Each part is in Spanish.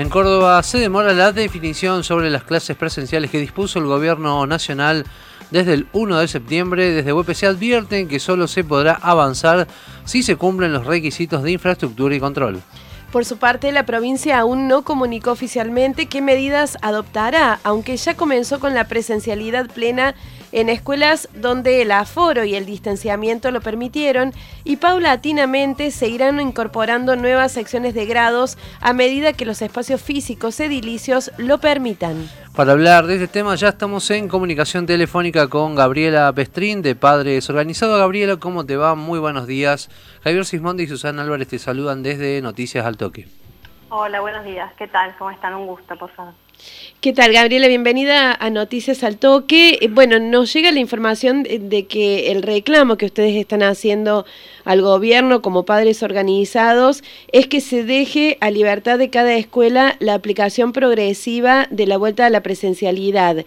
En Córdoba se demora la definición sobre las clases presenciales que dispuso el gobierno nacional desde el 1 de septiembre. Desde UPC advierten que solo se podrá avanzar si se cumplen los requisitos de infraestructura y control. Por su parte, la provincia aún no comunicó oficialmente qué medidas adoptará, aunque ya comenzó con la presencialidad plena en escuelas donde el aforo y el distanciamiento lo permitieron y paulatinamente se irán incorporando nuevas secciones de grados a medida que los espacios físicos edilicios lo permitan. Para hablar de este tema ya estamos en comunicación telefónica con Gabriela Pestrín de Padres Organizados. Gabriela, ¿cómo te va? Muy buenos días. Javier Sismondi y Susana Álvarez te saludan desde Noticias al Toque. Hola, buenos días. ¿Qué tal? ¿Cómo están? Un gusto, por favor. ¿Qué tal, Gabriela? Bienvenida a Noticias al Toque. Eh, bueno, nos llega la información de que el reclamo que ustedes están haciendo al gobierno como padres organizados es que se deje a libertad de cada escuela la aplicación progresiva de la vuelta a la presencialidad.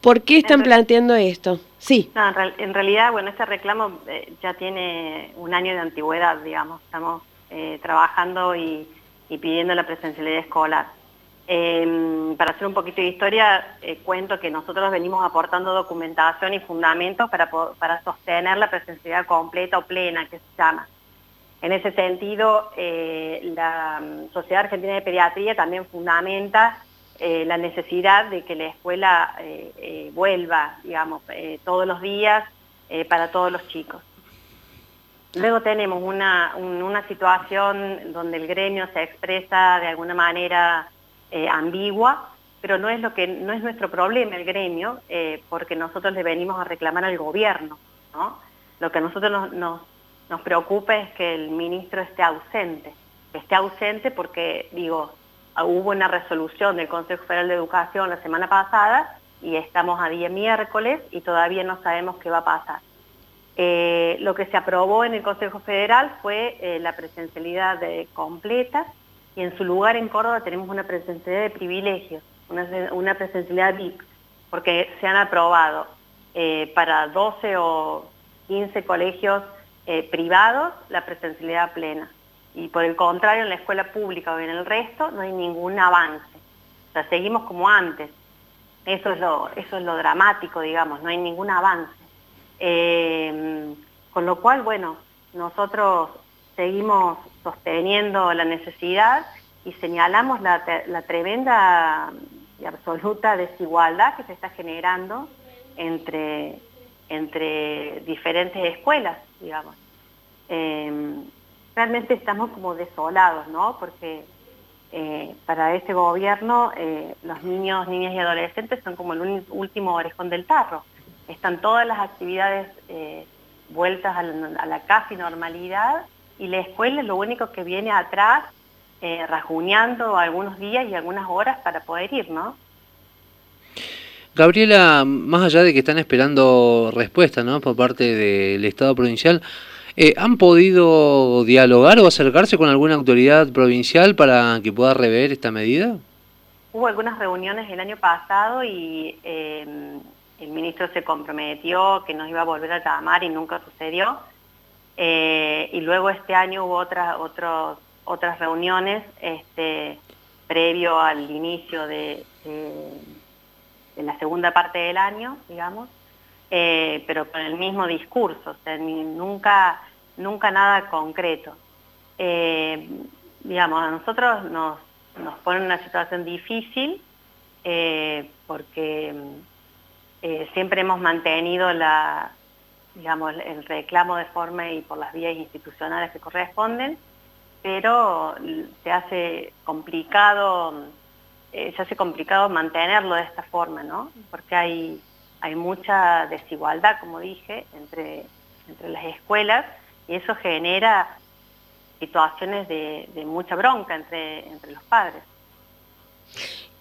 ¿Por qué están planteando esto? Sí. en, realidad, bueno, este reclamo eh, ya tiene un año de antigüedad, digamos. Estamos eh, trabajando y, pidiendo la presencialidad escolar. Em, para hacer un poquito de historia, eh, cuento que nosotros venimos aportando documentación y fundamentos para, para sostener la presencialidad completa o plena, que se llama. En ese sentido, la mm, Sociedad Argentina de Pediatría también fundamenta eh, la necesidad de que la escuela eh, eh, vuelva, digamos, todos los días para todos los chicos. Luego tenemos una, situación donde el gremio se expresa de alguna manera ambigua, pero no es, lo que, no es nuestro problema el gremio, porque nosotros le venimos a reclamar al gobierno. Lo que a nosotros nos, nos, preocupa es que el ministro esté ausente, esté ausente porque, digo, hubo una resolución del Consejo Federal de Educación la semana pasada y estamos a día miércoles y todavía no sabemos qué va a pasar. Eh, lo que se aprobó en el Consejo Federal fue eh, la presencialidad completa y en su lugar en Córdoba tenemos una presencialidad de privilegios, una, presencialidad VIP, porque se han aprobado eh, para 12 o 15 colegios privados la presencialidad plena y por el contrario en la escuela pública o en el resto no hay ningún avance. O sea, seguimos como antes. Eso es lo, eso es lo dramático, digamos, no hay ningún avance. Eh, con lo cual, bueno, nosotros seguimos sosteniendo la necesidad y señalamos la, tremenda y absoluta desigualdad que se está generando entre, entre diferentes escuelas, digamos. Eh, realmente estamos como desolados, ¿no? Porque eh, para este gobierno eh, los niños, niñas y adolescentes son como el último orejón del tarro. Están todas las actividades eh, vueltas a la, casi normalidad y la escuela es lo único que viene atrás rajuñando algunos días y algunas horas para poder ir, ¿no? Gabriela, más allá de que están esperando respuesta ¿no? por parte del Estado provincial, eh, ¿Han podido dialogar o acercarse con alguna autoridad provincial para que pueda rever esta medida? Hubo algunas reuniones el año pasado y em, el ministro se comprometió que nos iba a volver a llamar y nunca sucedió. Eh, y luego este año hubo otras otras reuniones este, previo al inicio de, la segunda parte del año, digamos, eh, pero con el mismo discurso, nunca, nunca nada concreto. Eh, digamos, a nosotros nos, nos pone una situación difícil porque siempre hemos mantenido la, digamos, el reclamo de forma y por las vías institucionales que corresponden, pero se hace complicado, se hace complicado mantenerlo de esta forma, ¿no? Porque hay hay mucha desigualdad, como dije, entre, entre las escuelas y eso genera situaciones de, mucha bronca entre, entre los padres.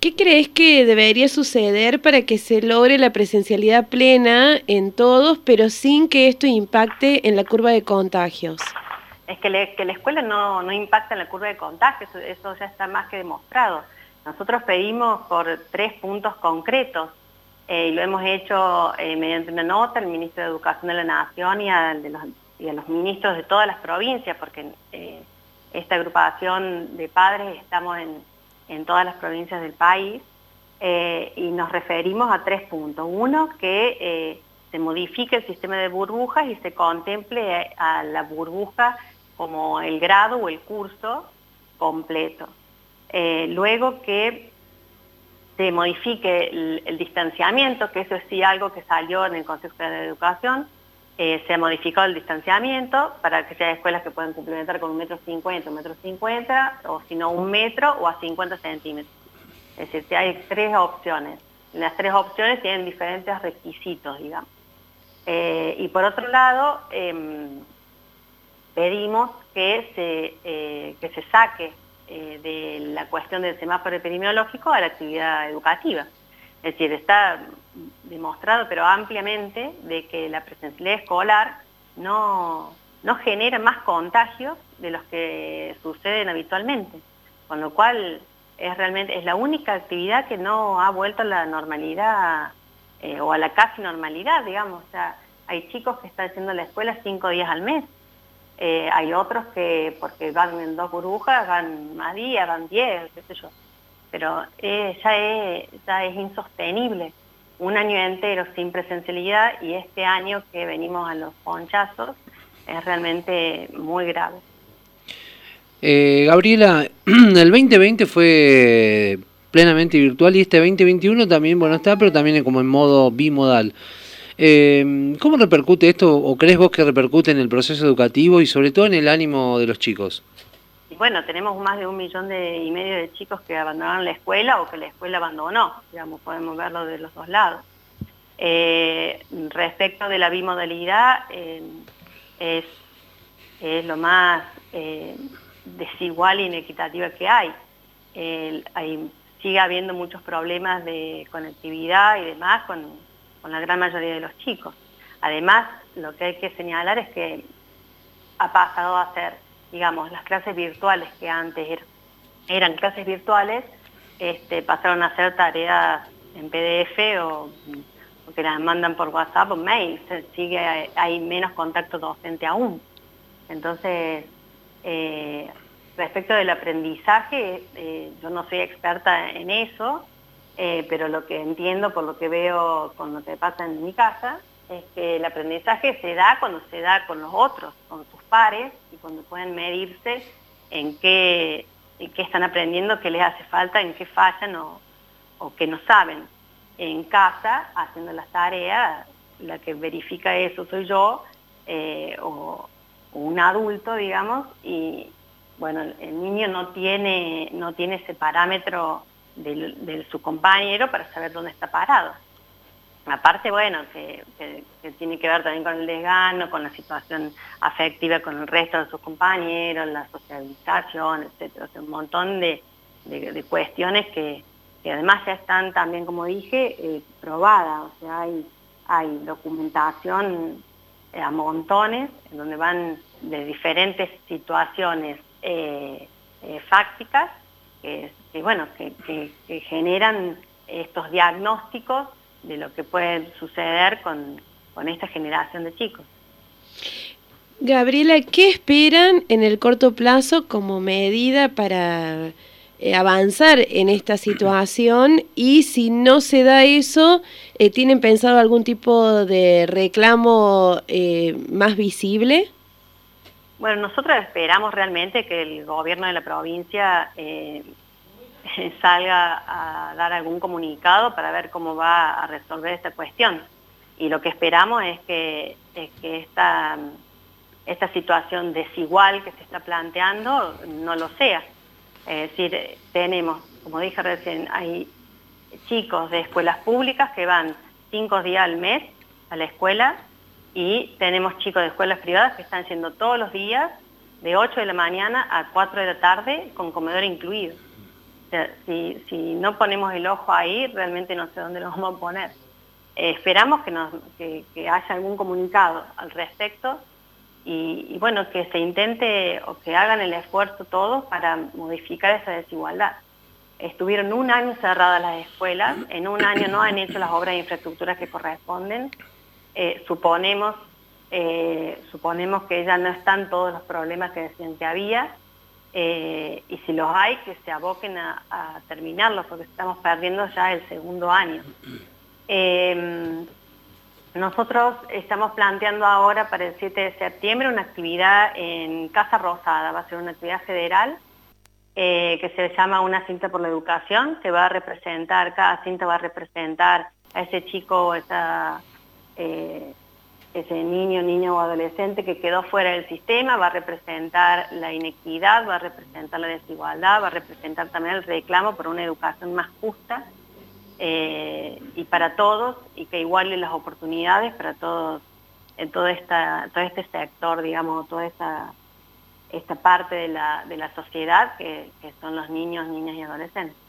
¿Qué crees que debería suceder para que se logre la presencialidad plena en todos, pero sin que esto impacte en la curva de contagios? Es que, la escuela no, no, impacta en la curva de contagios, eso ya está más que demostrado. Nosotros pedimos por tres puntos concretos eh, y lo hemos hecho eh, mediante una nota al Ministro de Educación de la Nación y a, los, ministros de todas las provincias, porque eh, esta agrupación de padres estamos en, en todas las provincias del país eh, y nos referimos a tres puntos. Uno, que eh, se modifique el sistema de burbujas y se contemple a la burbuja como el grado o el curso completo. Eh, luego que se modifique el, distanciamiento, que eso es sí algo que salió en el Consejo de Educación, se ha modificado el distanciamiento para que sea escuelas que puedan complementar con un metro cincuenta, un metro cincuenta, o si no un metro o a 50 centímetros. Es decir, hay tres opciones. Las tres opciones tienen diferentes requisitos, digamos. Eh, y por otro lado, em, pedimos que se, eh, que se saque eh, de la cuestión del semáforo epidemiológico a la actividad educativa. Es decir, está demostrado, pero ampliamente, de que la presencialidad escolar no, no genera más contagios de los que suceden habitualmente. Con lo cual, es realmente es la única actividad que no ha vuelto a la normalidad eh, o a la casi normalidad, digamos. O sea, hay chicos que están haciendo la escuela cinco días al mes. Eh, hay otros que, porque van en dos burbujas, van más días, van diez, qué sé yo. Pero eh, ya, es, ya es insostenible un año entero sin presencialidad y este año que venimos a los ponchazos es realmente muy grave. Eh, Gabriela, el 2020 fue plenamente virtual y este 2021 también, bueno, está, pero también como en modo bimodal. Eh, ¿Cómo repercute esto o crees vos que repercute en el proceso educativo y sobre todo en el ánimo de los chicos? Bueno, tenemos más de un millón de, y medio de chicos que abandonaron la escuela o que la escuela abandonó, digamos, podemos verlo de los dos lados. Eh, respecto de la bimodalidad, es, es, lo más desigual e inequitativa que hay. hay. Sigue habiendo muchos problemas de conectividad y demás con, la gran mayoría de los chicos. Además, lo que hay que señalar es que ha pasado a ser, digamos, las clases virtuales que antes er, eran clases virtuales, este, pasaron a ser tareas en PDF o, que las mandan por WhatsApp o mail. sigue, hay menos contacto docente aún. Entonces, eh, respecto del aprendizaje, eh, yo no soy experta en eso, eh, pero lo que entiendo por lo que veo con lo que pasa en mi casa, es que el aprendizaje se da cuando se da con los otros, con sus pares, y cuando pueden medirse en qué, están aprendiendo, qué les hace falta, en qué fallan o, qué no saben. En casa, haciendo las tareas, la que verifica eso soy yo, o, un adulto, digamos, y bueno, el niño no tiene, no tiene ese parámetro de, su compañero para saber dónde está parado. Aparte, bueno, que, tiene que ver también con el desgano, con la situación afectiva con el resto de sus compañeros, la socialización, etcétera. un montón de, cuestiones que, además ya están también, como dije, eh, probadas. O sea, hay, hay documentación eh, a montones, en donde van de diferentes situaciones eh, fácticas que, bueno, que, generan estos diagnósticos de lo que puede suceder con, con esta generación de chicos. Gabriela, ¿qué esperan en el corto plazo como medida para eh, avanzar en esta situación y si no se da eso, eh, ¿tienen pensado algún tipo de reclamo eh, más visible? Bueno, nosotros esperamos realmente que el gobierno de la provincia salga a dar algún comunicado para ver cómo va a resolver esta cuestión. Y lo que esperamos es que, es que esta, esta situación desigual que se está planteando no lo sea es decir, tenemos, como dije recién, hay chicos de escuelas públicas que van cinco días al mes a la escuela y tenemos chicos de escuelas privadas que están yendo todos los días de 8 de la mañana a 4 de la tarde con comedor incluido. Si, no ponemos el ojo ahí, realmente no sé dónde lo vamos a poner. Eh, esperamos que, haya algún comunicado al respecto y, bueno, que se intente o que hagan el esfuerzo todos para modificar esa desigualdad. Estuvieron un año cerradas las escuelas, en un año no han hecho las obras de infraestructura que corresponden. Eh, suponemos, eh, suponemos que ya no están todos los problemas que decían que había. Eh, y si los hay, que se aboquen a, terminarlos, porque estamos perdiendo ya el segundo año. Em, nosotros estamos planteando ahora para el 7 de septiembre una actividad en Casa Rosada, va a ser una actividad federal eh, que se llama Una cinta por la educación, que va a representar, cada cinta va a representar a ese chico, esa, eh, ese niño, niño o adolescente que quedó fuera del sistema, va a representar la inequidad, va a representar la desigualdad, va a representar también el reclamo por una educación más justa eh, y para todos y que iguale las oportunidades para todos en todo, esta, todo este sector, digamos, toda esta, esta parte de la, de la sociedad que son los niños, niñas y adolescentes.